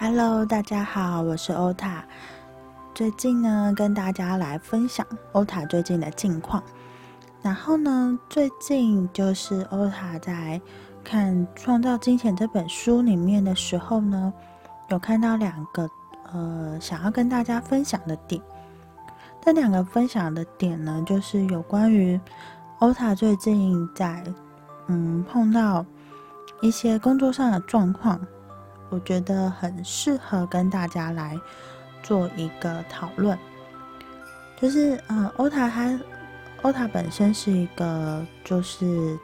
Hello，大家好，我是欧塔。最近呢，跟大家来分享欧塔最近的近况。然后呢，最近就是欧塔在看《创造金钱》这本书里面的时候呢，有看到两个呃，想要跟大家分享的点。这两个分享的点呢，就是有关于欧塔最近在嗯碰到一些工作上的状况。我觉得很适合跟大家来做一个讨论，就是呃，欧塔他欧塔本身是一个就是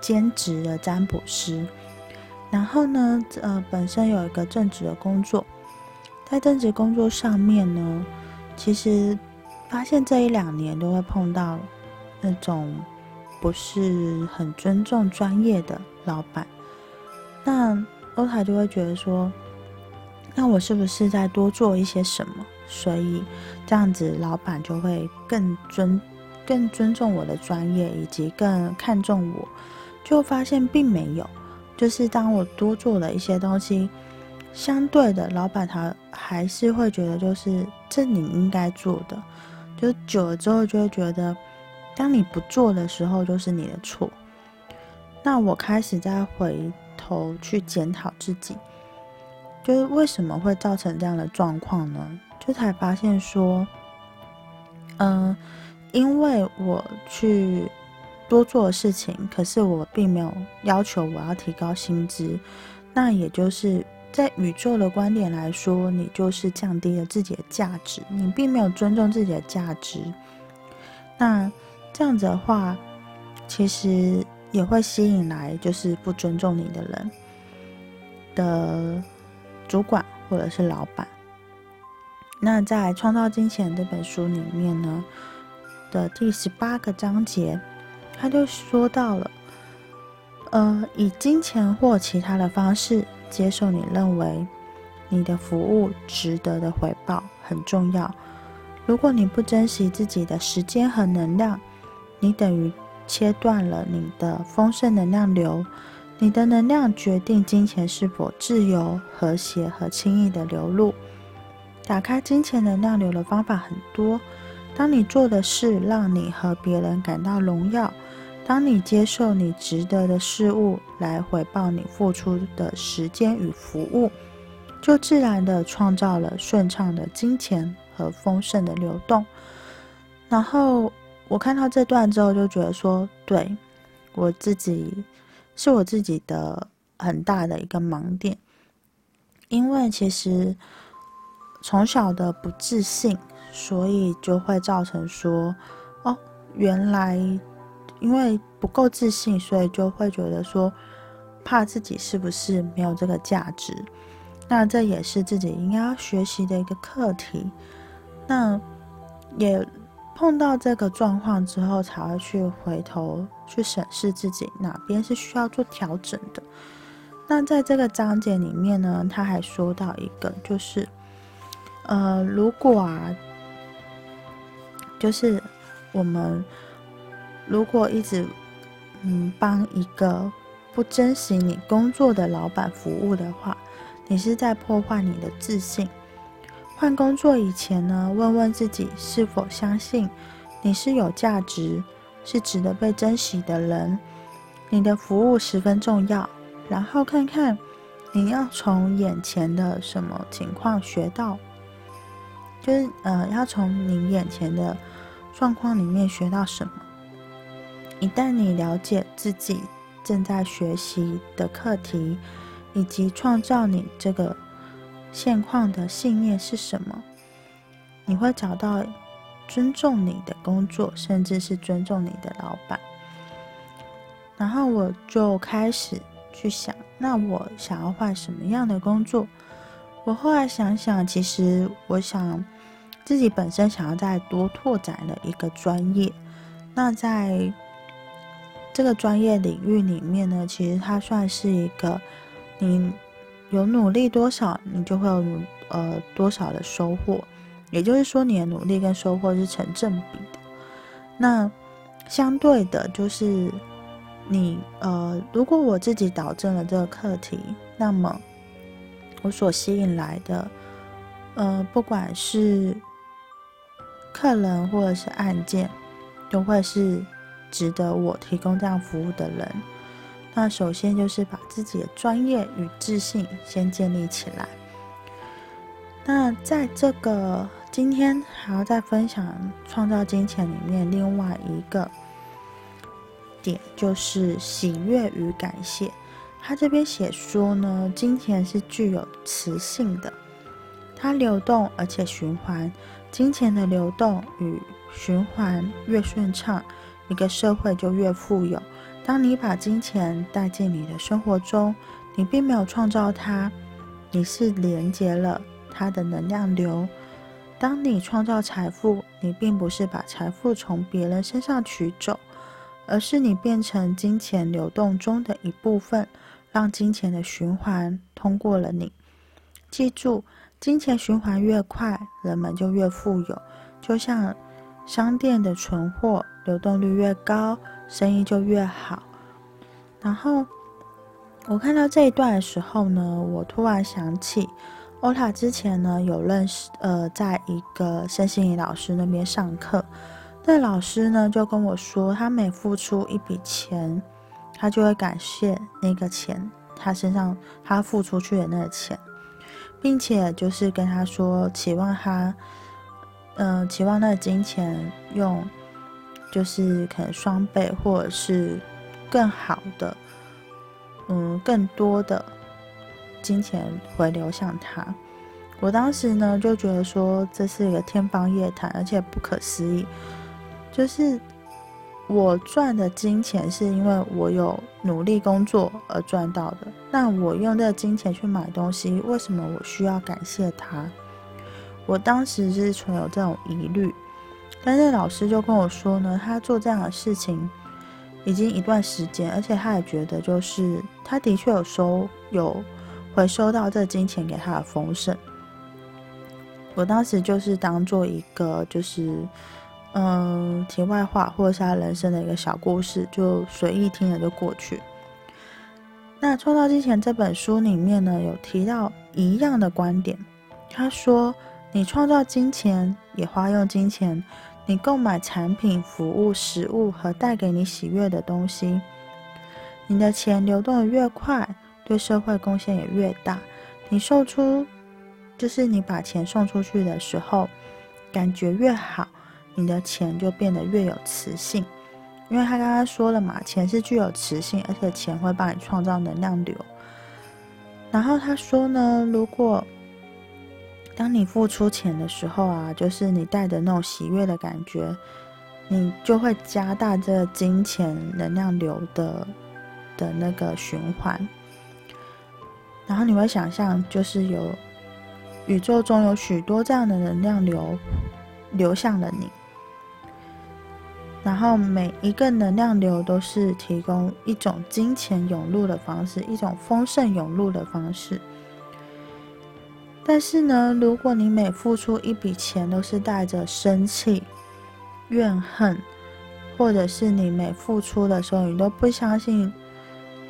兼职的占卜师，然后呢，呃，本身有一个正职的工作，在正职工作上面呢，其实发现这一两年都会碰到那种不是很尊重专业的老板，那。欧塔就会觉得说，那我是不是再多做一些什么？所以这样子，老板就会更尊、更尊重我的专业，以及更看重我。就发现并没有，就是当我多做了一些东西，相对的，老板他还是会觉得，就是这你应该做的。就久了之后，就会觉得，当你不做的时候，就是你的错。那我开始在回。头去检讨自己，就是为什么会造成这样的状况呢？就才发现说，嗯，因为我去多做事情，可是我并没有要求我要提高薪资，那也就是在宇宙的观点来说，你就是降低了自己的价值，你并没有尊重自己的价值。那这样子的话，其实。也会吸引来就是不尊重你的人的主管或者是老板。那在《创造金钱》这本书里面呢的第十八个章节，他就说到了，呃，以金钱或其他的方式接受你认为你的服务值得的回报很重要。如果你不珍惜自己的时间和能量，你等于。切断了你的丰盛能量流，你的能量决定金钱是否自由、和谐和轻易的流入。打开金钱能量流的方法很多。当你做的事让你和别人感到荣耀，当你接受你值得的事物来回报你付出的时间与服务，就自然的创造了顺畅的金钱和丰盛的流动。然后。我看到这段之后，就觉得说，对我自己是我自己的很大的一个盲点，因为其实从小的不自信，所以就会造成说，哦，原来因为不够自信，所以就会觉得说，怕自己是不是没有这个价值，那这也是自己应该要学习的一个课题，那也。碰到这个状况之后，才会去回头去审视自己哪边是需要做调整的。那在这个章节里面呢，他还说到一个，就是，呃，如果啊，就是我们如果一直嗯帮一个不珍惜你工作的老板服务的话，你是在破坏你的自信。换工作以前呢，问问自己是否相信你是有价值、是值得被珍惜的人，你的服务十分重要。然后看看你要从眼前的什么情况学到，就是呃，要从你眼前的状况里面学到什么。一旦你了解自己正在学习的课题，以及创造你这个。现况的信念是什么？你会找到尊重你的工作，甚至是尊重你的老板。然后我就开始去想，那我想要换什么样的工作？我后来想想，其实我想自己本身想要再多拓展的一个专业。那在这个专业领域里面呢，其实它算是一个你。有努力多少，你就会有呃多少的收获，也就是说，你的努力跟收获是成正比的。那相对的，就是你呃，如果我自己导正了这个课题，那么我所吸引来的，呃，不管是客人或者是案件，都会是值得我提供这样服务的人。那首先就是把自己的专业与自信先建立起来。那在这个今天还要再分享创造金钱里面另外一个点，就是喜悦与感谢。他这边写说呢，金钱是具有磁性的，它流动而且循环。金钱的流动与循环越顺畅，一个社会就越富有。当你把金钱带进你的生活中，你并没有创造它，你是连接了它的能量流。当你创造财富，你并不是把财富从别人身上取走，而是你变成金钱流动中的一部分，让金钱的循环通过了你。记住，金钱循环越快，人们就越富有。就像商店的存货流动率越高。生意就越好。然后我看到这一段的时候呢，我突然想起欧塔之前呢有认识，呃，在一个身心灵老师那边上课，那老师呢就跟我说，他每付出一笔钱，他就会感谢那个钱，他身上他付出去的那个钱，并且就是跟他说，期望他，嗯，期望那个金钱用。就是可能双倍，或者是更好的，嗯，更多的金钱回流向他。我当时呢就觉得说这是一个天方夜谭，而且不可思议。就是我赚的金钱是因为我有努力工作而赚到的，那我用这个金钱去买东西，为什么我需要感谢他？我当时是存有这种疑虑。但是老师就跟我说呢，他做这样的事情已经一段时间，而且他也觉得就是他的确有收有回收到这金钱给他的丰盛。我当时就是当做一个就是嗯题外话，或者是他人生的一个小故事，就随意听了就过去。那《创造金钱》这本书里面呢，有提到一样的观点，他说：“你创造金钱，也花用金钱。”你购买产品、服务、食物和带给你喜悦的东西，你的钱流动的越快，对社会贡献也越大。你送出，就是你把钱送出去的时候，感觉越好，你的钱就变得越有磁性。因为他刚刚说了嘛，钱是具有磁性，而且钱会帮你创造能量流。然后他说呢，如果当你付出钱的时候啊，就是你带着那种喜悦的感觉，你就会加大这金钱能量流的的那个循环。然后你会想象，就是有宇宙中有许多这样的能量流流向了你，然后每一个能量流都是提供一种金钱涌入的方式，一种丰盛涌入的方式。但是呢，如果你每付出一笔钱都是带着生气、怨恨，或者是你每付出的时候你都不相信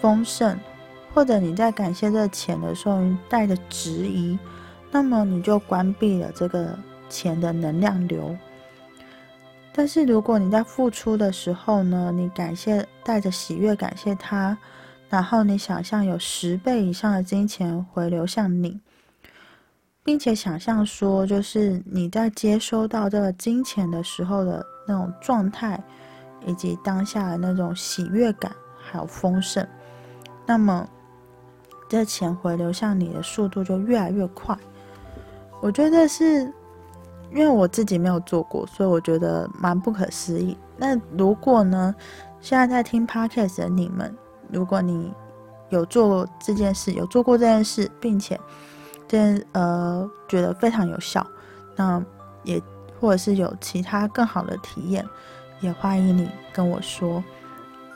丰盛，或者你在感谢这钱的时候你带着质疑，那么你就关闭了这个钱的能量流。但是如果你在付出的时候呢，你感谢带着喜悦感谢他，然后你想象有十倍以上的金钱回流向你。并且想象说，就是你在接收到这个金钱的时候的那种状态，以及当下的那种喜悦感，还有丰盛，那么这钱回流向你的速度就越来越快。我觉得是因为我自己没有做过，所以我觉得蛮不可思议。那如果呢，现在在听 podcast 的你们，如果你有做这件事，有做过这件事，并且呃，觉得非常有效，那也或者是有其他更好的体验，也欢迎你跟我说。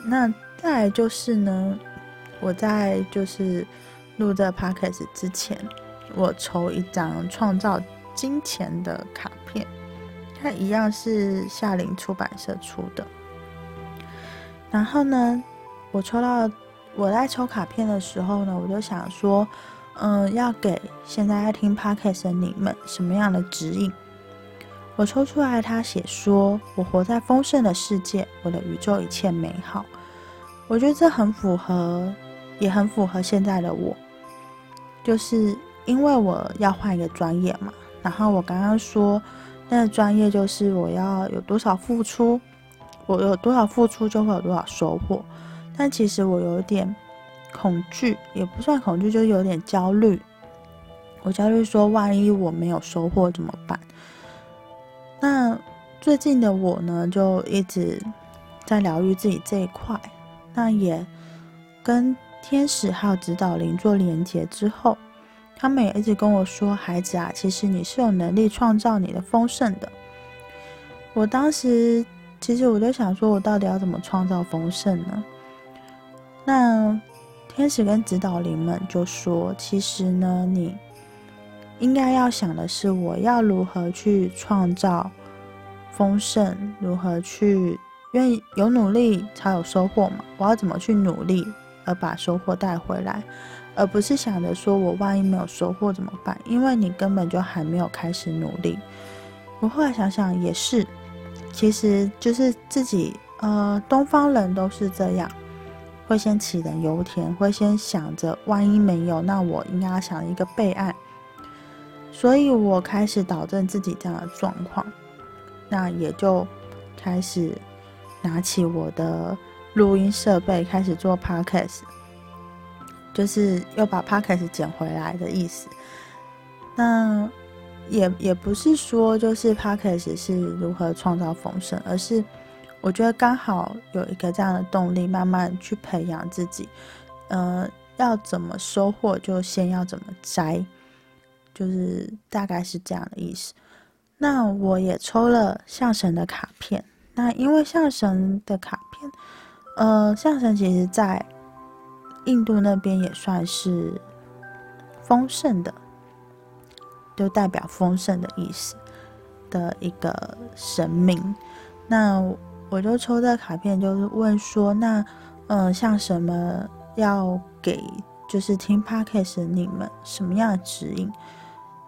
那再来就是呢，我在就是录这 podcast 之前，我抽一张创造金钱的卡片，它一样是夏林出版社出的。然后呢，我抽到我在抽卡片的时候呢，我就想说。嗯，要给现在在听 podcast 的你们什么样的指引？我抽出来，他写说：“我活在丰盛的世界，我的宇宙一切美好。”我觉得这很符合，也很符合现在的我。就是因为我要换一个专业嘛，然后我刚刚说那个专业就是我要有多少付出，我有多少付出就会有多少收获。但其实我有点恐惧，也不算恐惧，就有点焦虑。我焦虑说，万一我没有收获怎么办？那最近的我呢，就一直在疗愈自己这一块。那也跟天使还有指导灵做连接之后，他们也一直跟我说：“孩子啊，其实你是有能力创造你的丰盛的。”我当时其实我就想说，我到底要怎么创造丰盛呢？那天使跟指导灵们就说：“其实呢，你。”应该要想的是，我要如何去创造丰盛？如何去？因为有努力才有收获嘛。我要怎么去努力而把收获带回来，而不是想着说我万一没有收获怎么办？因为你根本就还没有开始努力。我后来想想也是，其实就是自己呃，东方人都是这样，会先杞人忧天，会先想着万一没有，那我应该要想一个备案。所以我开始导正自己这样的状况，那也就开始拿起我的录音设备，开始做 podcast，就是又把 podcast 捡回来的意思。那也也不是说就是 podcast 是如何创造丰盛，而是我觉得刚好有一个这样的动力，慢慢去培养自己。呃，要怎么收获，就先要怎么摘。就是大概是这样的意思。那我也抽了象神的卡片。那因为象神的卡片，呃，象神其实在印度那边也算是丰盛的，就代表丰盛的意思的一个神明。那我就抽这卡片，就是问说，那嗯，像什么要给就是听 podcast 你们什么样的指引？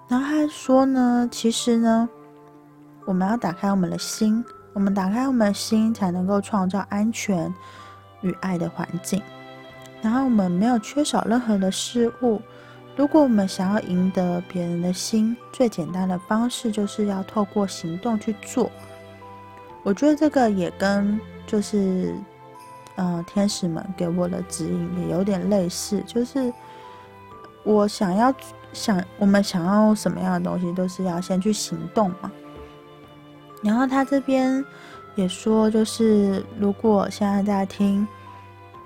然后他说呢，其实呢，我们要打开我们的心，我们打开我们的心，才能够创造安全与爱的环境。然后我们没有缺少任何的事物。如果我们想要赢得别人的心，最简单的方式就是要透过行动去做。我觉得这个也跟就是呃天使们给我的指引也有点类似，就是我想要。想我们想要什么样的东西，都是要先去行动嘛。然后他这边也说，就是如果现在在听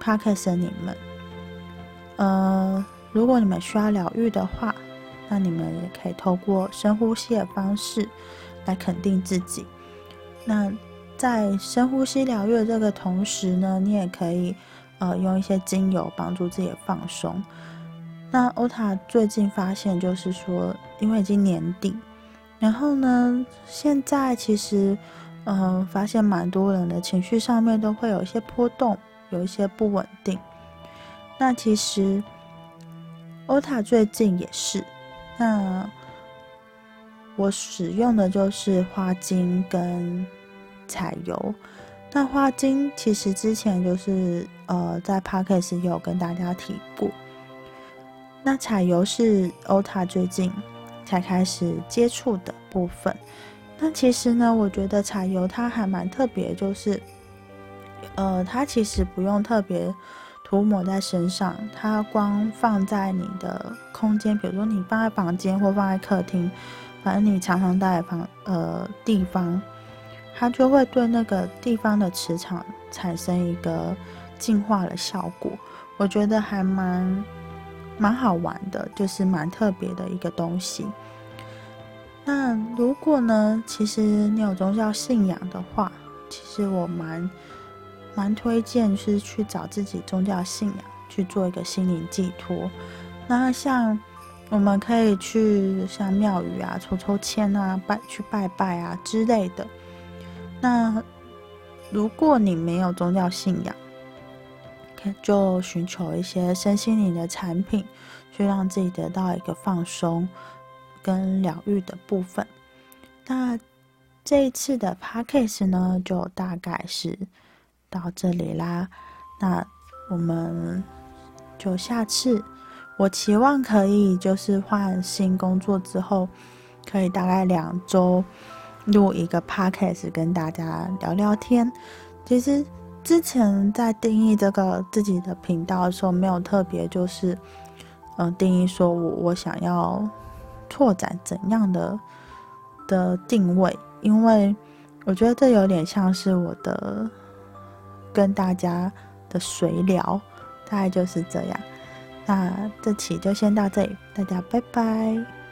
podcast 的你们，呃，如果你们需要疗愈的话，那你们也可以透过深呼吸的方式来肯定自己。那在深呼吸疗愈这个同时呢，你也可以呃用一些精油帮助自己放松。那欧塔最近发现，就是说，因为已经年底，然后呢，现在其实，嗯，发现蛮多人的情绪上面都会有一些波动，有一些不稳定。那其实，欧塔最近也是。那我使用的就是花精跟彩油。那花精其实之前就是呃，在 p a r k a s 也有跟大家提过。那彩油是欧塔最近才开始接触的部分。那其实呢，我觉得彩油它还蛮特别，就是，呃，它其实不用特别涂抹在身上，它光放在你的空间，比如说你放在房间或放在客厅，反正你常常待的房呃地方，它就会对那个地方的磁场产生一个净化的效果。我觉得还蛮。蛮好玩的，就是蛮特别的一个东西。那如果呢，其实你有宗教信仰的话，其实我蛮蛮推荐是去找自己宗教信仰去做一个心灵寄托。那像我们可以去像庙宇啊抽抽签啊拜去拜拜啊之类的。那如果你没有宗教信仰，就寻求一些身心灵的产品，去让自己得到一个放松跟疗愈的部分。那这一次的 p a c k a g e 呢，就大概是到这里啦。那我们就下次，我期望可以就是换新工作之后，可以大概两周录一个 p a c k a g e 跟大家聊聊天。其实之前在定义这个自己的频道的时候，没有特别就是。嗯，定义说我我想要拓展怎样的的定位？因为我觉得这有点像是我的跟大家的随聊，大概就是这样。那这期就先到这里，大家拜拜。